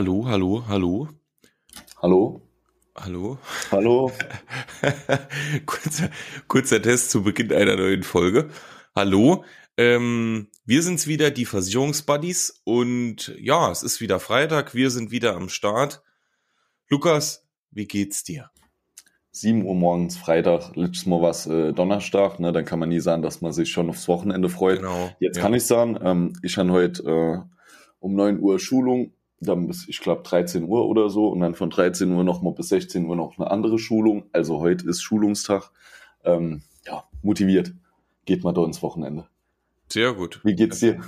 Hallo, hallo, hallo. Hallo? Hallo. Hallo? kurzer, kurzer Test zu Beginn einer neuen Folge. Hallo. Ähm, wir sind's wieder, die Versicherungsbuddies. Und ja, es ist wieder Freitag. Wir sind wieder am Start. Lukas, wie geht's dir? 7 Uhr morgens, Freitag, letztes Mal was äh, Donnerstag, ne? dann kann man nie sagen, dass man sich schon aufs Wochenende freut. Genau. Jetzt ja. kann ich sagen, ähm, ich habe heute äh, um 9 Uhr Schulung, dann bis, ich glaube, 13 Uhr oder so und dann von 13 Uhr nochmal bis 16 Uhr noch eine andere Schulung. Also heute ist Schulungstag. Ähm, ja, motiviert. Geht mal da ins Wochenende. Sehr gut. Wie geht's dir?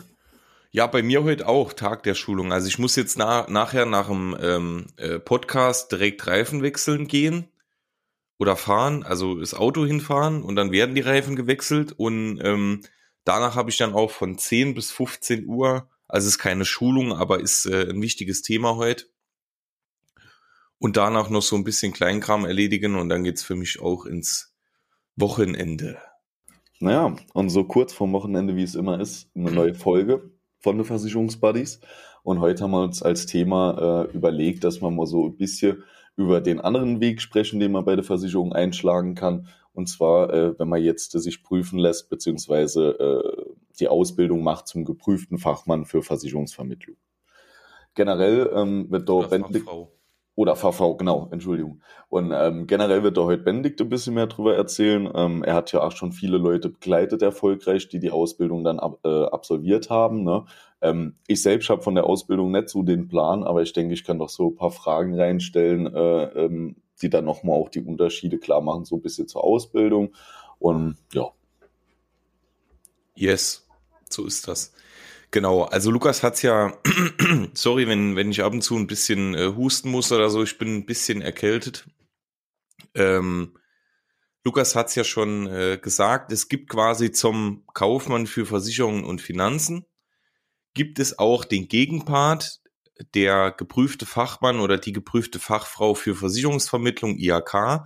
Ja, bei mir heute auch Tag der Schulung. Also ich muss jetzt na, nachher nach dem ähm, äh, Podcast direkt Reifen wechseln gehen oder fahren, also das Auto hinfahren und dann werden die Reifen gewechselt und ähm, danach habe ich dann auch von 10 bis 15 Uhr, also es ist keine Schulung, aber ist äh, ein wichtiges Thema heute. Und danach noch so ein bisschen Kleinkram erledigen und dann geht's für mich auch ins Wochenende. Naja, und so kurz vorm Wochenende, wie es immer ist, eine neue Folge von den Versicherungsbuddies. Und heute haben wir uns als Thema äh, überlegt, dass wir mal so ein bisschen über den anderen Weg sprechen, den man bei der Versicherung einschlagen kann. Und zwar, äh, wenn man jetzt äh, sich prüfen lässt, beziehungsweise äh, die Ausbildung macht zum geprüften Fachmann für Versicherungsvermittlung. Generell ähm, wird dort Fachfrau. oder VV, genau, Entschuldigung. Und ähm, generell wird da heute Benedikt ein bisschen mehr drüber erzählen. Ähm, er hat ja auch schon viele Leute begleitet erfolgreich, die die Ausbildung dann ab, äh, absolviert haben. Ne? Ähm, ich selbst habe von der Ausbildung nicht so den Plan, aber ich denke, ich kann doch so ein paar Fragen reinstellen, äh, ähm, die dann nochmal auch die Unterschiede klar machen, so ein bisschen zur Ausbildung. Und ja. Yes, so ist das. Genau, also Lukas hat's ja, sorry, wenn, wenn ich ab und zu ein bisschen äh, husten muss oder so, ich bin ein bisschen erkältet. Ähm, Lukas hat's ja schon äh, gesagt, es gibt quasi zum Kaufmann für Versicherungen und Finanzen, gibt es auch den Gegenpart, der geprüfte Fachmann oder die geprüfte Fachfrau für Versicherungsvermittlung, IAK.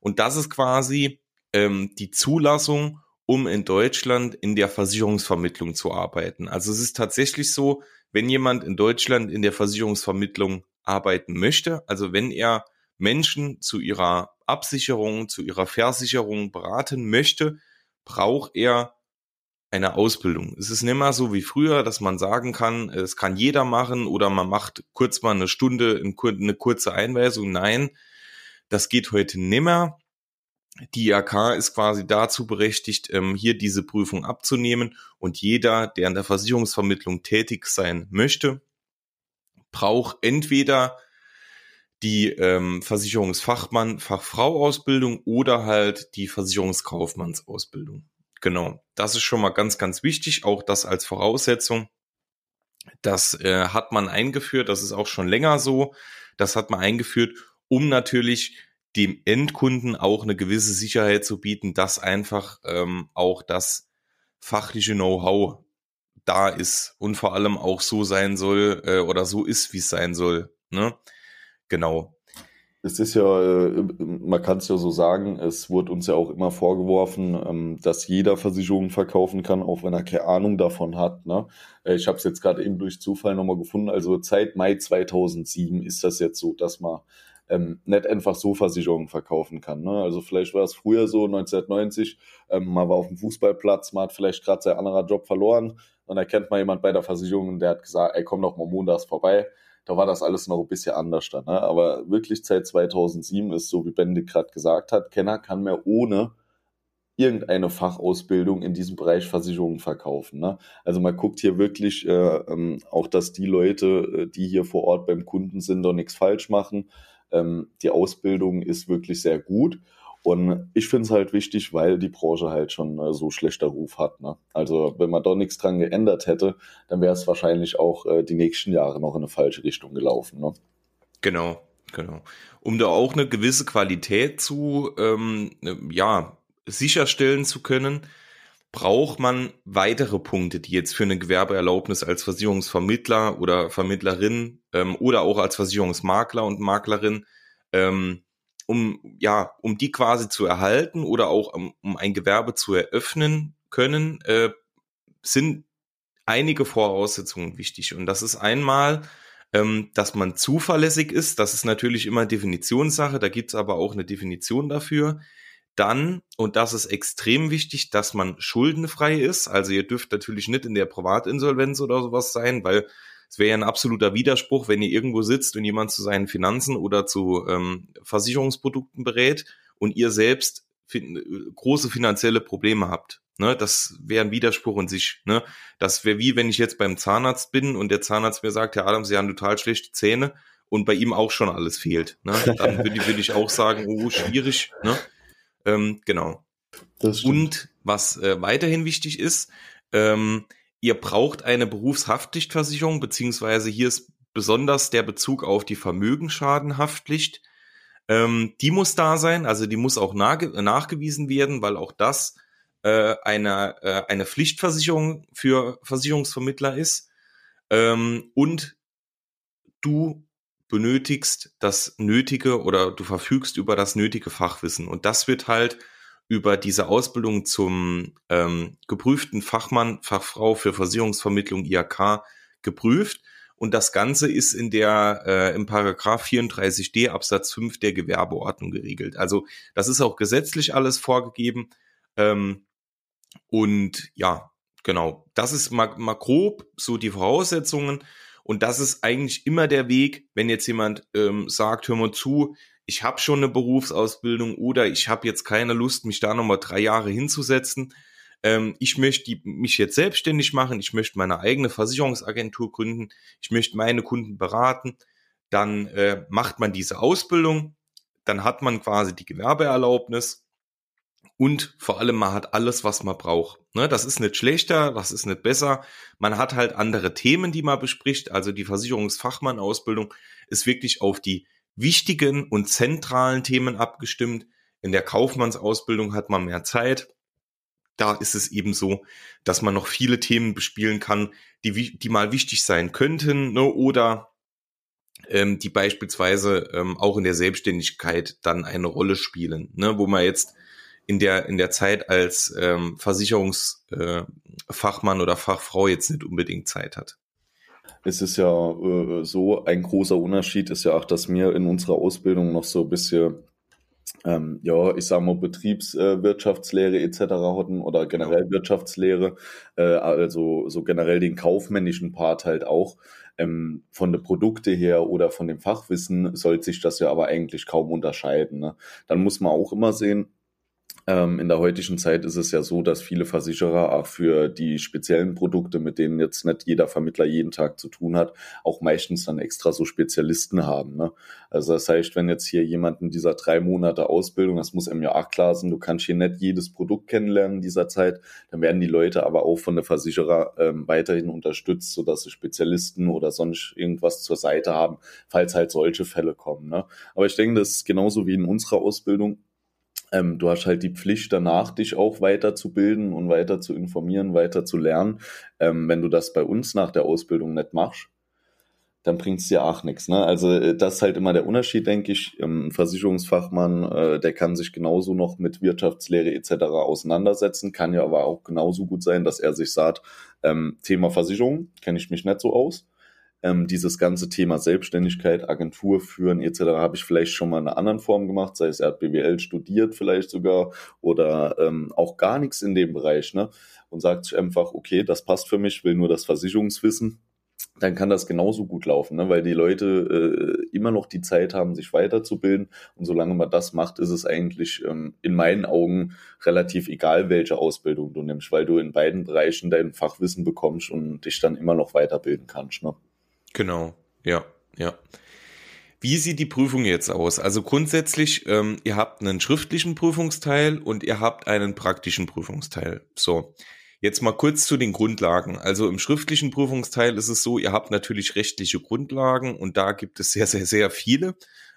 Und das ist quasi ähm, die Zulassung um in Deutschland in der Versicherungsvermittlung zu arbeiten. Also es ist tatsächlich so, wenn jemand in Deutschland in der Versicherungsvermittlung arbeiten möchte, also wenn er Menschen zu ihrer Absicherung, zu ihrer Versicherung beraten möchte, braucht er eine Ausbildung. Es ist nicht mehr so wie früher, dass man sagen kann, es kann jeder machen oder man macht kurz mal eine Stunde eine kurze Einweisung. Nein, das geht heute nimmer die IHK ist quasi dazu berechtigt, ähm, hier diese Prüfung abzunehmen und jeder, der in der Versicherungsvermittlung tätig sein möchte, braucht entweder die ähm, Versicherungsfachmann, Fachfrau-Ausbildung oder halt die Versicherungskaufmannsausbildung. Genau, das ist schon mal ganz, ganz wichtig, auch das als Voraussetzung. Das äh, hat man eingeführt, das ist auch schon länger so. Das hat man eingeführt, um natürlich dem Endkunden auch eine gewisse Sicherheit zu bieten, dass einfach ähm, auch das fachliche Know-how da ist und vor allem auch so sein soll äh, oder so ist, wie es sein soll. Ne? Genau. Es ist ja, äh, man kann es ja so sagen, es wurde uns ja auch immer vorgeworfen, ähm, dass jeder Versicherungen verkaufen kann, auch wenn er keine Ahnung davon hat. Ne? Äh, ich habe es jetzt gerade eben durch Zufall nochmal gefunden. Also seit Mai 2007 ist das jetzt so, dass man ähm, nicht einfach so Versicherungen verkaufen kann. Ne? Also vielleicht war es früher so, 1990, ähm, man war auf dem Fußballplatz, man hat vielleicht gerade sein anderer Job verloren und da kennt man jemand bei der Versicherung der hat gesagt, ey, komm doch mal montags vorbei. Da war das alles noch ein bisschen anders dann. Ne? Aber wirklich seit 2007 ist so, wie Benedikt gerade gesagt hat, Kenner kann mehr ohne irgendeine Fachausbildung in diesem Bereich Versicherungen verkaufen. Ne? Also man guckt hier wirklich äh, ähm, auch, dass die Leute, äh, die hier vor Ort beim Kunden sind, doch nichts falsch machen. Ähm, die Ausbildung ist wirklich sehr gut. Und ich finde es halt wichtig, weil die Branche halt schon äh, so schlechter Ruf hat. Ne? Also wenn man da nichts dran geändert hätte, dann wäre es wahrscheinlich auch äh, die nächsten Jahre noch in eine falsche Richtung gelaufen. Ne? Genau, genau. Um da auch eine gewisse Qualität zu ähm, ja, sicherstellen zu können, braucht man weitere Punkte, die jetzt für eine Gewerbeerlaubnis als Versicherungsvermittler oder Vermittlerin ähm, oder auch als Versicherungsmakler und Maklerin, ähm, um ja, um die quasi zu erhalten oder auch um, um ein Gewerbe zu eröffnen können, äh, sind einige Voraussetzungen wichtig. Und das ist einmal ähm, dass man zuverlässig ist. Das ist natürlich immer Definitionssache, da gibt's aber auch eine Definition dafür. Dann, und das ist extrem wichtig, dass man schuldenfrei ist. Also ihr dürft natürlich nicht in der Privatinsolvenz oder sowas sein, weil es wäre ja ein absoluter Widerspruch, wenn ihr irgendwo sitzt und jemand zu seinen Finanzen oder zu ähm, Versicherungsprodukten berät und ihr selbst fin große finanzielle Probleme habt. Ne, das wäre ein Widerspruch in sich. Ne? Das wäre wie, wenn ich jetzt beim Zahnarzt bin und der Zahnarzt mir sagt, Herr Adam, Sie haben total schlechte Zähne und bei ihm auch schon alles fehlt. Ne? Dann würde ich, würd ich auch sagen, oh, schwierig. Ne? Ähm, genau. Und was äh, weiterhin wichtig ist, ähm, ihr braucht eine Berufshaftpflichtversicherung, beziehungsweise hier ist besonders der Bezug auf die Vermögensschadenhaftpflicht. Ähm, die muss da sein, also die muss auch nachgewiesen werden, weil auch das äh, eine, äh, eine Pflichtversicherung für Versicherungsvermittler ist. Ähm, und du benötigst das nötige oder du verfügst über das nötige Fachwissen. Und das wird halt über diese Ausbildung zum ähm, geprüften Fachmann, Fachfrau für Versicherungsvermittlung IAK geprüft. Und das Ganze ist in der äh, im Paragraph 34d Absatz 5 der Gewerbeordnung geregelt. Also das ist auch gesetzlich alles vorgegeben. Ähm, und ja, genau, das ist mal, mal grob so die Voraussetzungen. Und das ist eigentlich immer der Weg, wenn jetzt jemand ähm, sagt, hör mal zu, ich habe schon eine Berufsausbildung oder ich habe jetzt keine Lust, mich da nochmal drei Jahre hinzusetzen. Ähm, ich möchte mich jetzt selbstständig machen, ich möchte meine eigene Versicherungsagentur gründen, ich möchte meine Kunden beraten. Dann äh, macht man diese Ausbildung, dann hat man quasi die Gewerbeerlaubnis und vor allem man hat alles, was man braucht. Ne, das ist nicht schlechter, das ist nicht besser. Man hat halt andere Themen, die man bespricht. Also die Versicherungsfachmann-Ausbildung ist wirklich auf die wichtigen und zentralen Themen abgestimmt. In der Kaufmannsausbildung hat man mehr Zeit. Da ist es eben so, dass man noch viele Themen bespielen kann, die, die mal wichtig sein könnten ne, oder ähm, die beispielsweise ähm, auch in der Selbstständigkeit dann eine Rolle spielen, ne, wo man jetzt in der in der Zeit als ähm, Versicherungsfachmann äh, oder Fachfrau jetzt nicht unbedingt Zeit hat es ist ja äh, so, ein großer Unterschied ist ja auch, dass wir in unserer Ausbildung noch so ein bisschen, ähm, ja, ich sag mal, Betriebswirtschaftslehre äh, etc. hatten oder generell ja. Wirtschaftslehre, äh, also so generell den kaufmännischen Part halt auch. Ähm, von den Produkte her oder von dem Fachwissen sollte sich das ja aber eigentlich kaum unterscheiden. Ne? Dann muss man auch immer sehen, ähm, in der heutigen Zeit ist es ja so, dass viele Versicherer auch für die speziellen Produkte, mit denen jetzt nicht jeder Vermittler jeden Tag zu tun hat, auch meistens dann extra so Spezialisten haben. Ne? Also das heißt, wenn jetzt hier jemand in dieser drei Monate Ausbildung, das muss einem ja auch klar sein, du kannst hier nicht jedes Produkt kennenlernen in dieser Zeit, dann werden die Leute aber auch von der Versicherer ähm, weiterhin unterstützt, sodass sie Spezialisten oder sonst irgendwas zur Seite haben, falls halt solche Fälle kommen. Ne? Aber ich denke, das ist genauso wie in unserer Ausbildung ähm, du hast halt die Pflicht danach, dich auch weiterzubilden und weiter zu informieren, weiter zu lernen. Ähm, wenn du das bei uns nach der Ausbildung nicht machst, dann bringt es dir auch nichts. Ne? Also äh, das ist halt immer der Unterschied, denke ich. Ähm, ein Versicherungsfachmann, äh, der kann sich genauso noch mit Wirtschaftslehre etc. auseinandersetzen, kann ja aber auch genauso gut sein, dass er sich sagt, ähm, Thema Versicherung kenne ich mich nicht so aus ähm, dieses ganze Thema Selbstständigkeit, Agentur führen etc. habe ich vielleicht schon mal in einer anderen Form gemacht, sei es er hat BWL studiert vielleicht sogar oder ähm, auch gar nichts in dem Bereich ne? und sagt sich einfach, okay, das passt für mich, will nur das Versicherungswissen dann kann das genauso gut laufen, ne? weil die Leute äh, immer noch die Zeit haben, sich weiterzubilden. Und solange man das macht, ist es eigentlich ähm, in meinen Augen relativ egal, welche Ausbildung du nimmst, weil du in beiden Bereichen dein Fachwissen bekommst und dich dann immer noch weiterbilden kannst. Ne? Genau, ja, ja. Wie sieht die Prüfung jetzt aus? Also grundsätzlich, ähm, ihr habt einen schriftlichen Prüfungsteil und ihr habt einen praktischen Prüfungsteil. So, jetzt mal kurz zu den Grundlagen. Also im schriftlichen Prüfungsteil ist es so, ihr habt natürlich rechtliche Grundlagen und da gibt es sehr, sehr, sehr viele.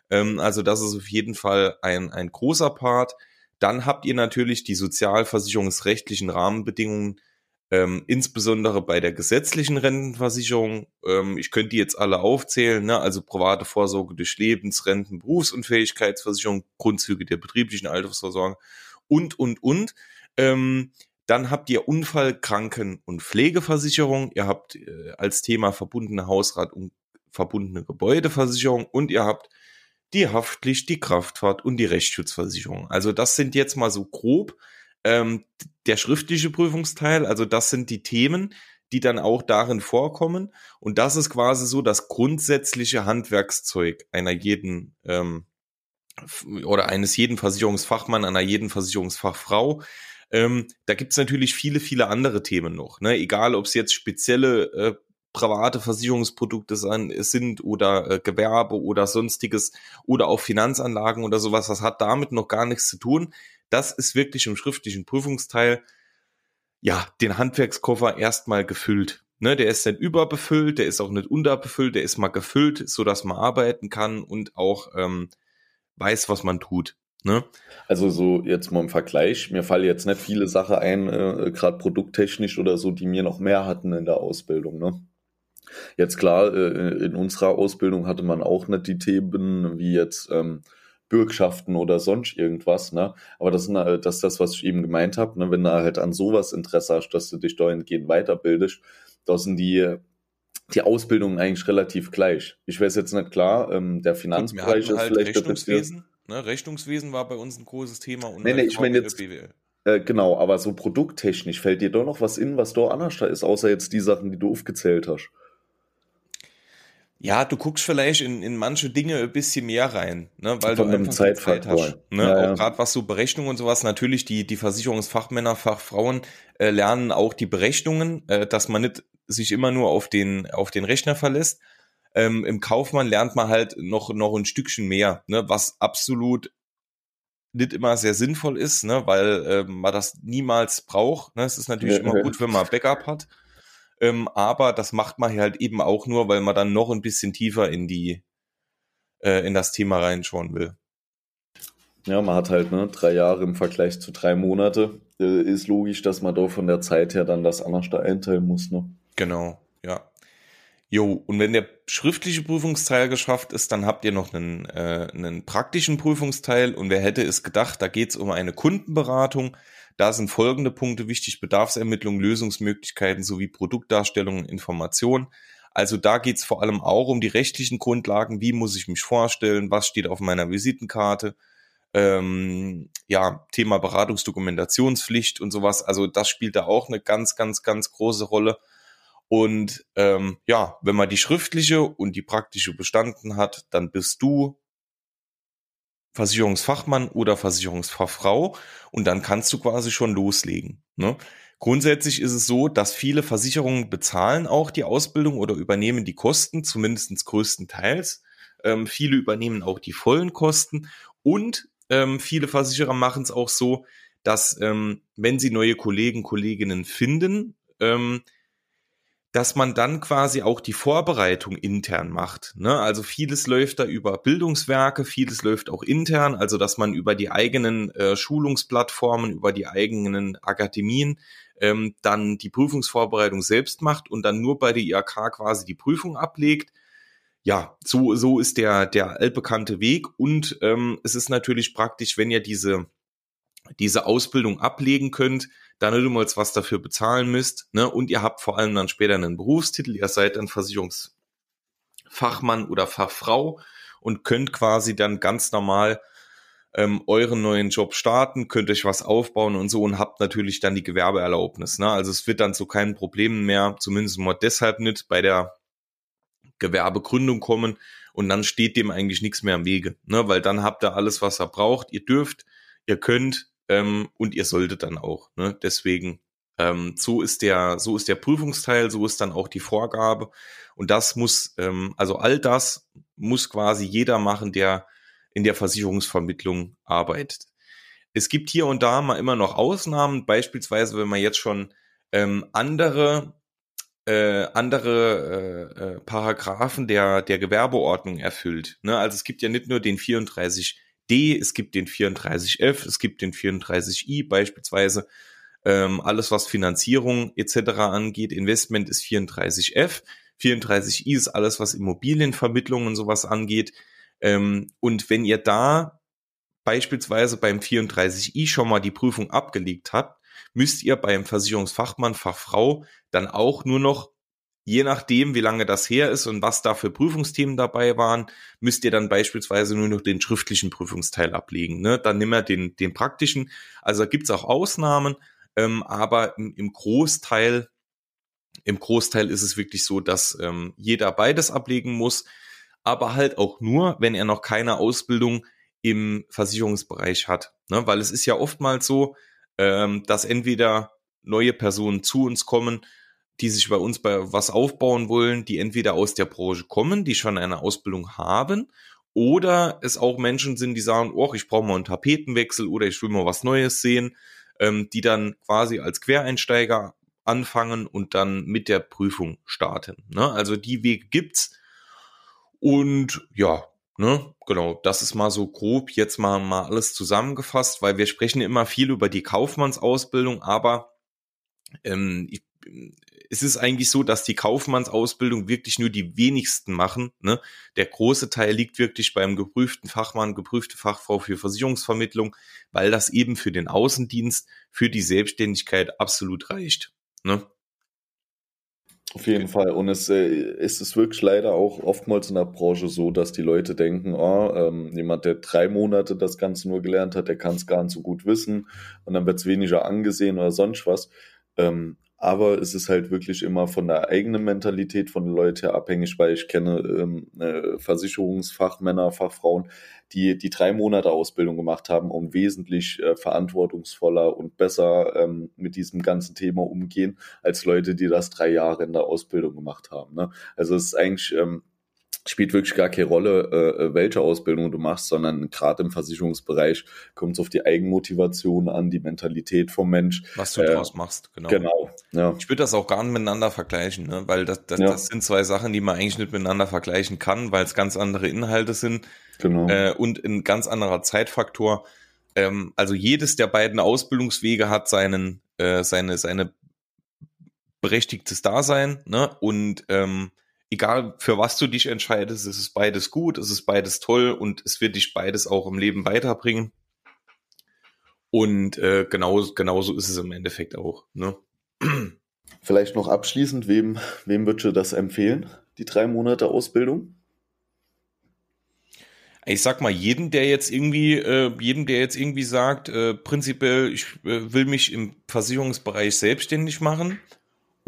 Ähm, also das ist auf jeden Fall ein, ein großer Part. Dann habt ihr natürlich die sozialversicherungsrechtlichen Rahmenbedingungen, ähm, insbesondere bei der gesetzlichen Rentenversicherung. Ähm, ich könnte die jetzt alle aufzählen, ne? also private Vorsorge durch Lebensrenten, Berufsunfähigkeitsversicherung, Grundzüge der betrieblichen Altersvorsorge und, und, und. Ähm, dann habt ihr Unfall, Kranken- und Pflegeversicherung. Ihr habt äh, als Thema verbundene Hausrat und verbundene Gebäudeversicherung und ihr habt die Haftpflicht, die Kraftfahrt und die Rechtsschutzversicherung. Also das sind jetzt mal so grob ähm, der schriftliche Prüfungsteil. Also das sind die Themen, die dann auch darin vorkommen. Und das ist quasi so das grundsätzliche Handwerkszeug einer jeden ähm, oder eines jeden Versicherungsfachmann, einer jeden Versicherungsfachfrau. Ähm, da gibt's natürlich viele, viele andere Themen noch. Ne? Egal, ob es jetzt spezielle äh, private Versicherungsprodukte sind oder äh, Gewerbe oder sonstiges oder auch Finanzanlagen oder sowas, das hat damit noch gar nichts zu tun. Das ist wirklich im schriftlichen Prüfungsteil ja den Handwerkskoffer erstmal gefüllt. Ne, der ist nicht überbefüllt, der ist auch nicht unterbefüllt, der ist mal gefüllt, so dass man arbeiten kann und auch ähm, weiß, was man tut. Ne? Also so jetzt mal im Vergleich, mir fallen jetzt nicht viele Sachen ein, äh, gerade produkttechnisch oder so, die mir noch mehr hatten in der Ausbildung. Ne? Jetzt klar, äh, in unserer Ausbildung hatte man auch nicht die Themen wie jetzt ähm, Bürgschaften oder sonst irgendwas, ne? Aber das, äh, das ist das, was ich eben gemeint habe, ne? Wenn du halt an sowas Interesse hast, dass du dich dahingehend weiterbildest, da sind die, die Ausbildungen eigentlich relativ gleich. Ich weiß jetzt nicht klar, ähm, der Finanzbereich ist halt vielleicht Rechnungswesen, ne? Rechnungswesen war bei uns ein großes Thema und nee, nee, ich meine jetzt, BWL. Äh, genau, aber so produkttechnisch fällt dir doch noch was in, was da anders da ist, außer jetzt die Sachen, die du aufgezählt hast. Ja, du guckst vielleicht in, in manche Dinge ein bisschen mehr rein, ne, weil Von du einfach Zeit, Zeit hast. Ne? Ja, ja. Auch gerade was so Berechnungen und sowas, natürlich die, die Versicherungsfachmänner, Fachfrauen äh, lernen auch die Berechnungen, äh, dass man nicht sich immer nur auf den, auf den Rechner verlässt. Ähm, Im Kaufmann lernt man halt noch, noch ein Stückchen mehr, ne, was absolut nicht immer sehr sinnvoll ist, ne, weil äh, man das niemals braucht. Ne? Es ist natürlich ja, immer gut, wenn man Backup hat. Ähm, aber das macht man halt eben auch nur, weil man dann noch ein bisschen tiefer in die, äh, in das Thema reinschauen will. Ja, man hat halt ne, drei Jahre im Vergleich zu drei Monate. Äh, ist logisch, dass man doch von der Zeit her dann das anders da einteilen muss. Ne? Genau, ja. Jo, und wenn der schriftliche Prüfungsteil geschafft ist, dann habt ihr noch einen, äh, einen praktischen Prüfungsteil. Und wer hätte es gedacht, da geht es um eine Kundenberatung. Da sind folgende Punkte wichtig. Bedarfsermittlung, Lösungsmöglichkeiten sowie Produktdarstellung und Information. Also da geht's vor allem auch um die rechtlichen Grundlagen. Wie muss ich mich vorstellen? Was steht auf meiner Visitenkarte? Ähm, ja, Thema Beratungsdokumentationspflicht und sowas. Also das spielt da auch eine ganz, ganz, ganz große Rolle. Und ähm, ja, wenn man die schriftliche und die praktische bestanden hat, dann bist du Versicherungsfachmann oder Versicherungsfachfrau und dann kannst du quasi schon loslegen. Ne? Grundsätzlich ist es so, dass viele Versicherungen bezahlen auch die Ausbildung oder übernehmen die Kosten, zumindest größtenteils. Ähm, viele übernehmen auch die vollen Kosten und ähm, viele Versicherer machen es auch so, dass ähm, wenn sie neue Kollegen, Kolleginnen finden, ähm, dass man dann quasi auch die Vorbereitung intern macht. Ne? Also vieles läuft da über Bildungswerke, vieles läuft auch intern, also dass man über die eigenen äh, Schulungsplattformen, über die eigenen Akademien ähm, dann die Prüfungsvorbereitung selbst macht und dann nur bei der IAK quasi die Prüfung ablegt. Ja, so, so ist der, der altbekannte Weg und ähm, es ist natürlich praktisch, wenn ihr diese, diese Ausbildung ablegen könnt, da nicht mal was dafür bezahlen müsst, ne? Und ihr habt vor allem dann später einen Berufstitel, ihr seid dann Versicherungsfachmann oder Fachfrau und könnt quasi dann ganz normal ähm, euren neuen Job starten, könnt euch was aufbauen und so und habt natürlich dann die Gewerbeerlaubnis. Ne? Also es wird dann zu keinen Problemen mehr, zumindest mal deshalb nicht bei der Gewerbegründung kommen und dann steht dem eigentlich nichts mehr im Wege, ne? weil dann habt ihr alles, was ihr braucht. Ihr dürft, ihr könnt, ähm, und ihr solltet dann auch. Ne? Deswegen, ähm, so ist der, so ist der Prüfungsteil, so ist dann auch die Vorgabe. Und das muss, ähm, also all das muss quasi jeder machen, der in der Versicherungsvermittlung arbeitet. Es gibt hier und da mal immer noch Ausnahmen, beispielsweise wenn man jetzt schon ähm, andere äh, andere äh, äh, Paragraphen der der Gewerbeordnung erfüllt. Ne? Also es gibt ja nicht nur den 34 D, es gibt den 34F, es gibt den 34I beispielsweise. Ähm, alles, was Finanzierung etc. angeht, Investment ist 34F. 34I ist alles, was Immobilienvermittlung und sowas angeht. Ähm, und wenn ihr da beispielsweise beim 34i schon mal die Prüfung abgelegt habt, müsst ihr beim Versicherungsfachmann, Fachfrau dann auch nur noch je nachdem, wie lange das her ist und was da für Prüfungsthemen dabei waren, müsst ihr dann beispielsweise nur noch den schriftlichen Prüfungsteil ablegen. Ne? Dann nimm er den, den praktischen. Also gibt's auch Ausnahmen, ähm, aber im, im Großteil im Großteil ist es wirklich so, dass ähm, jeder beides ablegen muss, aber halt auch nur, wenn er noch keine Ausbildung im Versicherungsbereich hat. Ne? Weil es ist ja oftmals so, ähm, dass entweder neue Personen zu uns kommen, die sich bei uns bei was aufbauen wollen, die entweder aus der Branche kommen, die schon eine Ausbildung haben, oder es auch Menschen sind, die sagen, oh, ich brauche mal einen Tapetenwechsel oder ich will mal was Neues sehen, ähm, die dann quasi als Quereinsteiger anfangen und dann mit der Prüfung starten. Ne? Also die Wege gibt's. Und ja, ne, genau, das ist mal so grob jetzt mal, mal alles zusammengefasst, weil wir sprechen immer viel über die Kaufmannsausbildung, aber ähm, ich, es ist eigentlich so, dass die Kaufmannsausbildung wirklich nur die wenigsten machen. Ne? Der große Teil liegt wirklich beim geprüften Fachmann, geprüfte Fachfrau für Versicherungsvermittlung, weil das eben für den Außendienst, für die Selbstständigkeit absolut reicht. Ne? Auf jeden Fall. Und es, äh, es ist wirklich leider auch oftmals in der Branche so, dass die Leute denken, oh, ähm, jemand, der drei Monate das Ganze nur gelernt hat, der kann es gar nicht so gut wissen und dann wird es weniger angesehen oder sonst was. Ähm, aber es ist halt wirklich immer von der eigenen Mentalität von Leuten abhängig, weil ich kenne ähm, äh, Versicherungsfachmänner, Fachfrauen, die die drei Monate Ausbildung gemacht haben, um wesentlich äh, verantwortungsvoller und besser ähm, mit diesem ganzen Thema umgehen, als Leute, die das drei Jahre in der Ausbildung gemacht haben. Ne? Also es ist eigentlich ähm, spielt wirklich gar keine Rolle, äh, äh, welche Ausbildung du machst, sondern gerade im Versicherungsbereich kommt es auf die Eigenmotivation an, die Mentalität vom Mensch. Was du äh, draus machst, genau. Genau. Ja. Ich würde das auch gar nicht miteinander vergleichen, ne? weil das, das, ja. das sind zwei Sachen, die man eigentlich nicht miteinander vergleichen kann, weil es ganz andere Inhalte sind genau. äh, und ein ganz anderer Zeitfaktor. Ähm, also jedes der beiden Ausbildungswege hat seinen, äh, seine, seine berechtigtes Dasein, ne? Und ähm, egal für was du dich entscheidest, es ist beides gut, es ist beides toll und es wird dich beides auch im Leben weiterbringen. Und äh, genau, genauso ist es im Endeffekt auch. Ne? Vielleicht noch abschließend, wem, wem würdest du das empfehlen, die drei Monate Ausbildung? Ich sag mal, jeden, der jetzt irgendwie, äh, jeden, der jetzt irgendwie sagt, äh, prinzipiell, ich äh, will mich im Versicherungsbereich selbstständig machen,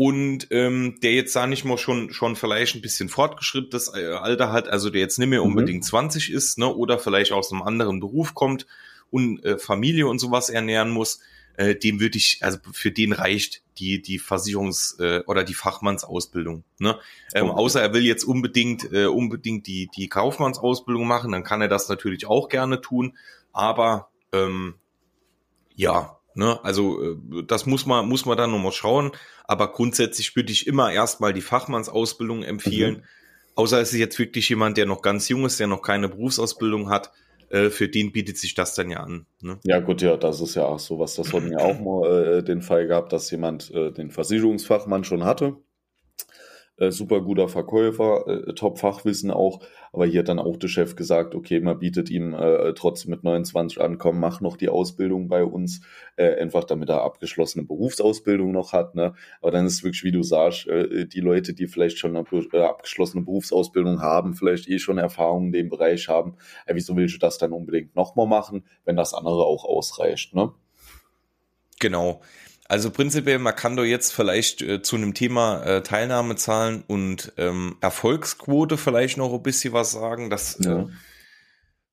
und ähm, der jetzt da nicht mal schon schon vielleicht ein bisschen fortgeschrittenes äh, Alter hat, also der jetzt nicht mehr mhm. unbedingt mhm. 20 ist, ne, oder vielleicht aus einem anderen Beruf kommt und äh, Familie und sowas ernähren muss, äh, dem würde ich, also für den reicht die die Versicherungs- äh, oder die Fachmannsausbildung. Ne? Ähm, okay. Außer er will jetzt unbedingt äh, unbedingt die die Kaufmannsausbildung machen, dann kann er das natürlich auch gerne tun, aber ähm, ja, Ne, also äh, das muss man, muss man dann nochmal schauen. Aber grundsätzlich würde ich immer erstmal die Fachmannsausbildung empfehlen. Mhm. Außer es ist jetzt wirklich jemand, der noch ganz jung ist, der noch keine Berufsausbildung hat. Äh, für den bietet sich das dann ja an. Ne? Ja, gut, ja, das ist ja auch sowas. Das hatten ja auch mal äh, den Fall gehabt, dass jemand äh, den Versicherungsfachmann schon hatte äh, super guter Verkäufer, äh, Top-Fachwissen auch. Aber hier hat dann auch der Chef gesagt, okay, man bietet ihm äh, trotzdem mit 29 an, komm, mach noch die Ausbildung bei uns, äh, einfach damit er abgeschlossene Berufsausbildung noch hat. Ne? Aber dann ist es wirklich, wie du sagst, äh, die Leute, die vielleicht schon eine äh, abgeschlossene Berufsausbildung haben, vielleicht eh schon Erfahrungen in dem Bereich haben, äh, wieso willst du das dann unbedingt nochmal machen, wenn das andere auch ausreicht? Ne? Genau. Also prinzipiell, man kann doch jetzt vielleicht äh, zu einem Thema äh, Teilnahmezahlen und ähm, Erfolgsquote vielleicht noch ein bisschen was sagen. Das äh, ja. äh,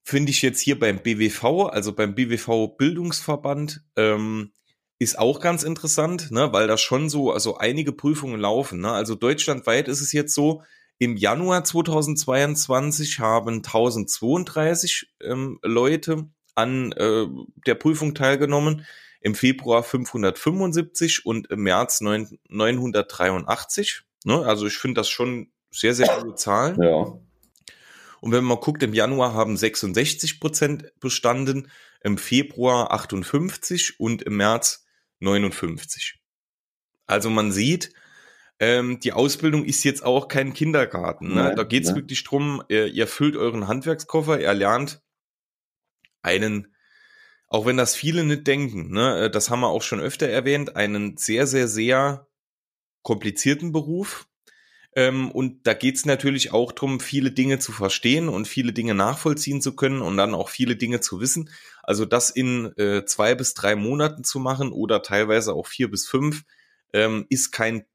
finde ich jetzt hier beim BWV, also beim BWV Bildungsverband, ähm, ist auch ganz interessant, ne, weil da schon so also einige Prüfungen laufen. Ne? Also deutschlandweit ist es jetzt so, im Januar 2022 haben 1032 ähm, Leute an äh, der Prüfung teilgenommen im Februar 575 und im März 9, 983. Ne? Also ich finde das schon sehr, sehr gute Zahlen. Ja. Und wenn man guckt, im Januar haben 66 Prozent bestanden, im Februar 58 und im März 59. Also man sieht, ähm, die Ausbildung ist jetzt auch kein Kindergarten. Ne? Nein, da geht es wirklich drum, ihr, ihr füllt euren Handwerkskoffer, ihr lernt einen auch wenn das viele nicht denken, ne, äh, das haben wir auch schon öfter erwähnt, einen sehr, sehr, sehr komplizierten Beruf. Ähm, und da geht's natürlich auch drum, viele Dinge zu verstehen und viele Dinge nachvollziehen zu können und dann auch viele Dinge zu wissen. Also das in äh, zwei bis drei Monaten zu machen oder teilweise auch vier bis fünf, ähm, ist kein,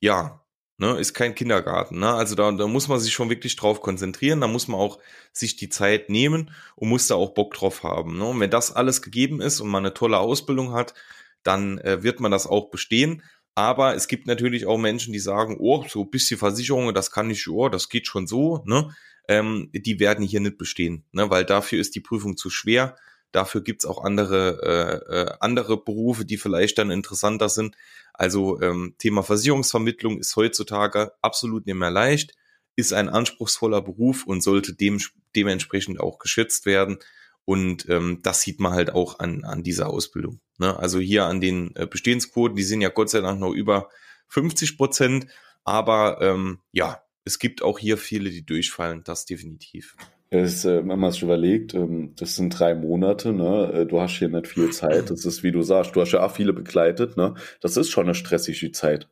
ja, ne, ist kein Kindergarten. Ne? Also da, da muss man sich schon wirklich drauf konzentrieren, da muss man auch sich die Zeit nehmen und muss da auch Bock drauf haben. Ne? Und wenn das alles gegeben ist und man eine tolle Ausbildung hat, dann äh, wird man das auch bestehen. Aber es gibt natürlich auch Menschen, die sagen, oh, so ein bisschen Versicherungen, das kann ich, oh, das geht schon so, ne? Ähm, die werden hier nicht bestehen, ne? Weil dafür ist die Prüfung zu schwer. Dafür gibt's auch andere, äh, äh, andere Berufe, die vielleicht dann interessanter sind. Also ähm, Thema Versicherungsvermittlung ist heutzutage absolut nicht mehr leicht, ist ein anspruchsvoller Beruf und sollte dem, dementsprechend auch geschützt werden. Und ähm, das sieht man halt auch an, an dieser Ausbildung. Ne? Also hier an den äh, Bestehensquoten, die sind ja Gott sei Dank noch über 50 Prozent. Aber ähm, ja, es gibt auch hier viele, die durchfallen, das definitiv. Es, äh, wenn man sich überlegt, ähm, das sind drei Monate, ne? Äh, du hast hier nicht viel Zeit. Das ist, wie du sagst, du hast ja auch viele begleitet, ne? Das ist schon eine stressige Zeit.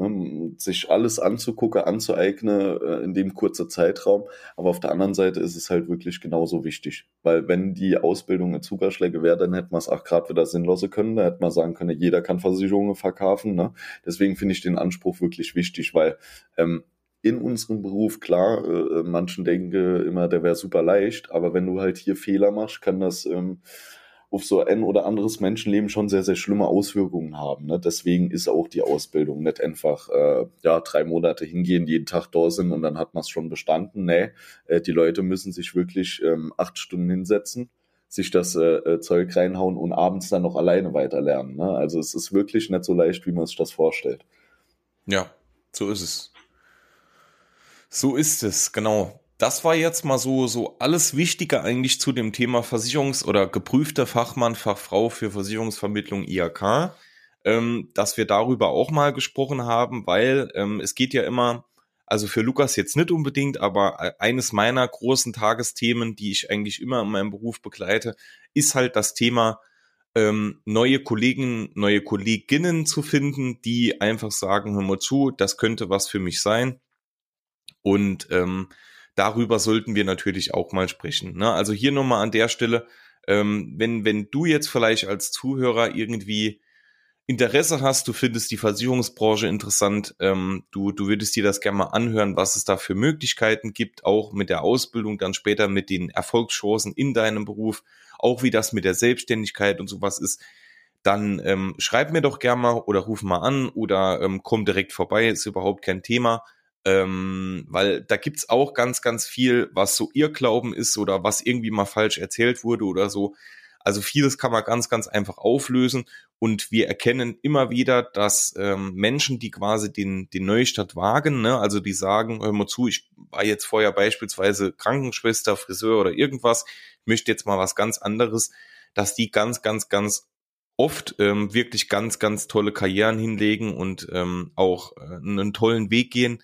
Ne? Sich alles anzugucken, anzueignen äh, in dem kurzen Zeitraum. Aber auf der anderen Seite ist es halt wirklich genauso wichtig. Weil wenn die Ausbildung in Zuckerschläge wäre, dann hätte man es auch gerade wieder sinnlose können. Da hätte man sagen können, jeder kann Versicherungen verkaufen. Ne? Deswegen finde ich den Anspruch wirklich wichtig, weil ähm, in unserem Beruf, klar, äh, manchen denken immer, der wäre super leicht, aber wenn du halt hier Fehler machst, kann das ähm, auf so ein oder anderes Menschenleben schon sehr, sehr schlimme Auswirkungen haben. Ne? Deswegen ist auch die Ausbildung nicht einfach, äh, ja, drei Monate hingehen, jeden Tag da sind und dann hat man es schon bestanden. Nee, äh, die Leute müssen sich wirklich ähm, acht Stunden hinsetzen sich das äh, äh Zeug reinhauen und abends dann noch alleine weiterlernen. Ne? Also es ist wirklich nicht so leicht, wie man sich das vorstellt. Ja, so ist es. So ist es, genau. Das war jetzt mal so, so alles Wichtige eigentlich zu dem Thema Versicherungs- oder geprüfter Fachmann, Fachfrau für Versicherungsvermittlung IAK, ähm, dass wir darüber auch mal gesprochen haben, weil ähm, es geht ja immer, also für Lukas jetzt nicht unbedingt, aber äh, eines meiner großen Tagesthemen, die ich eigentlich immer in meinem Beruf begleite, ist halt das Thema ähm, neue Kollegen, neue Kolleginnen zu finden, die einfach sagen, hör mal zu, das könnte was für mich sein und ähm, darüber sollten wir natürlich auch mal sprechen. Ne? Also hier nochmal an der Stelle, ähm, wenn, wenn du jetzt vielleicht als Zuhörer irgendwie Interesse hast, du findest die Versicherungsbranche interessant, ähm, du, du würdest dir das gerne mal anhören, was es da für Möglichkeiten gibt, auch mit der Ausbildung, dann später mit den Erfolgschancen in deinem Beruf, auch wie das mit der Selbstständigkeit und sowas ist, dann ähm, schreib mir doch gerne mal oder ruf mal an oder ähm, komm direkt vorbei, ist überhaupt kein Thema. Ähm, weil da gibt's auch ganz, ganz viel, was so Irrglauben ist oder was irgendwie mal falsch erzählt wurde oder so. Also vieles kann man ganz, ganz einfach auflösen und wir erkennen immer wieder, dass ähm, Menschen, die quasi den, den Neustart wagen, ne, also die sagen, hör mal zu, ich war jetzt vorher beispielsweise Krankenschwester, Friseur oder irgendwas, möchte jetzt mal was ganz anderes, dass die ganz, ganz, ganz oft ähm, wirklich ganz, ganz tolle Karrieren hinlegen und ähm, auch äh, einen tollen Weg gehen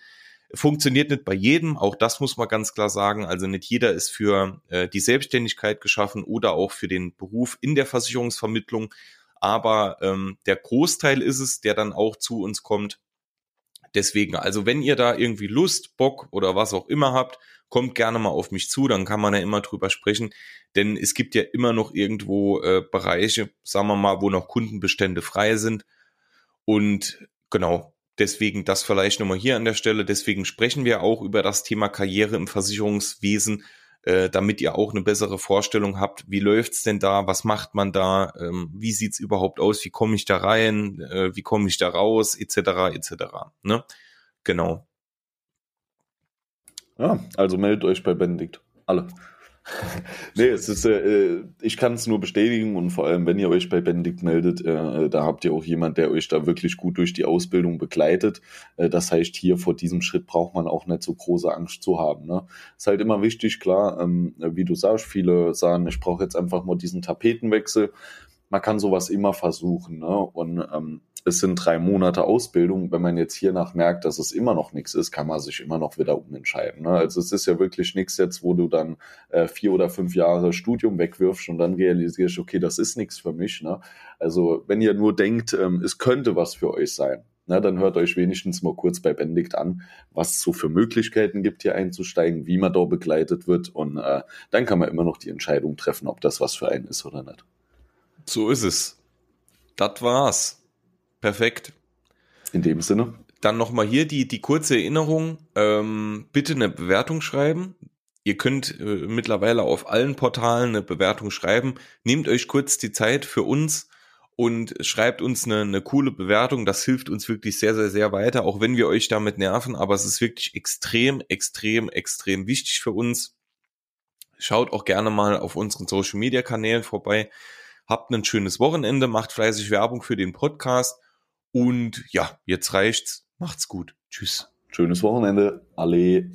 Funktioniert nicht bei jedem, auch das muss man ganz klar sagen. Also nicht jeder ist für äh, die Selbstständigkeit geschaffen oder auch für den Beruf in der Versicherungsvermittlung. Aber ähm, der Großteil ist es, der dann auch zu uns kommt. Deswegen, also wenn ihr da irgendwie Lust, Bock oder was auch immer habt, kommt gerne mal auf mich zu, dann kann man ja immer drüber sprechen. Denn es gibt ja immer noch irgendwo äh, Bereiche, sagen wir mal, wo noch Kundenbestände frei sind. Und genau, Deswegen das vielleicht nochmal hier an der Stelle. Deswegen sprechen wir auch über das Thema Karriere im Versicherungswesen, äh, damit ihr auch eine bessere Vorstellung habt, wie läuft's denn da, was macht man da, ähm, wie sieht's überhaupt aus, wie komme ich da rein, äh, wie komme ich da raus, etc. etc. Ne? Genau. Ja, also meldet euch bei Benedikt. Alle. Nee, es ist, äh, ich kann es nur bestätigen und vor allem, wenn ihr euch bei Benedikt meldet, äh, da habt ihr auch jemand, der euch da wirklich gut durch die Ausbildung begleitet. Äh, das heißt, hier vor diesem Schritt braucht man auch nicht so große Angst zu haben. Ne? Ist halt immer wichtig, klar, ähm, wie du sagst, viele sagen, ich brauche jetzt einfach mal diesen Tapetenwechsel. Man kann sowas immer versuchen. Ne? Und ähm, es sind drei Monate Ausbildung. Wenn man jetzt hiernach merkt, dass es immer noch nichts ist, kann man sich immer noch wieder umentscheiden. Ne? Also es ist ja wirklich nichts jetzt, wo du dann äh, vier oder fünf Jahre Studium wegwirfst und dann realisierst, okay, das ist nichts für mich. Ne? Also wenn ihr nur denkt, ähm, es könnte was für euch sein, Na, dann hört euch wenigstens mal kurz bei Bendigt an, was es so für Möglichkeiten gibt, hier einzusteigen, wie man da begleitet wird. Und äh, dann kann man immer noch die Entscheidung treffen, ob das was für einen ist oder nicht. So ist es. Das war's. Perfekt. In dem Sinne. Dann nochmal hier die, die kurze Erinnerung. Ähm, bitte eine Bewertung schreiben. Ihr könnt äh, mittlerweile auf allen Portalen eine Bewertung schreiben. Nehmt euch kurz die Zeit für uns und schreibt uns eine, eine coole Bewertung. Das hilft uns wirklich sehr, sehr, sehr weiter, auch wenn wir euch damit nerven. Aber es ist wirklich extrem, extrem, extrem wichtig für uns. Schaut auch gerne mal auf unseren Social Media Kanälen vorbei. Habt ein schönes Wochenende, macht fleißig Werbung für den Podcast. Und ja, jetzt reicht's. Macht's gut. Tschüss. Schönes Wochenende. Alle.